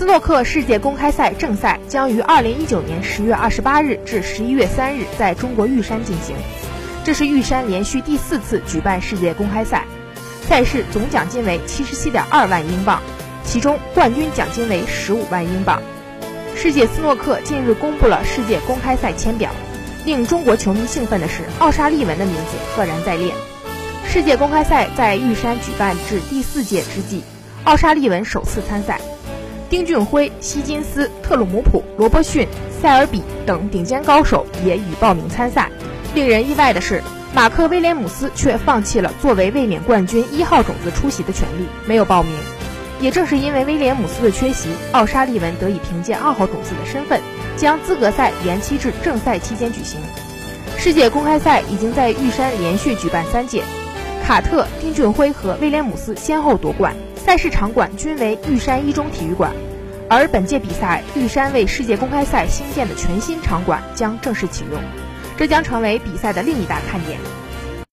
斯诺克世界公开赛正赛将于二零一九年十月二十八日至十一月三日在中国玉山进行，这是玉山连续第四次举办世界公开赛。赛事总奖金为七十七点二万英镑，其中冠军奖金为十五万英镑。世界斯诺克近日公布了世界公开赛签表，令中国球迷兴奋的是，奥沙利文的名字赫然在列。世界公开赛在玉山举办至第四届之际，奥沙利文首次参赛。丁俊晖、希金斯、特鲁姆普、罗伯逊、塞尔比等顶尖高手也已报名参赛。令人意外的是，马克威廉姆斯却放弃了作为卫冕冠军一号种子出席的权利，没有报名。也正是因为威廉姆斯的缺席，奥沙利文得以凭借二号种子的身份，将资格赛延期至正赛期间举行。世界公开赛已经在玉山连续举办三届，卡特、丁俊晖和威廉姆斯先后夺冠。赛事场馆均为玉山一中体育馆，而本届比赛玉山为世界公开赛新建的全新场馆将正式启用，这将成为比赛的另一大看点。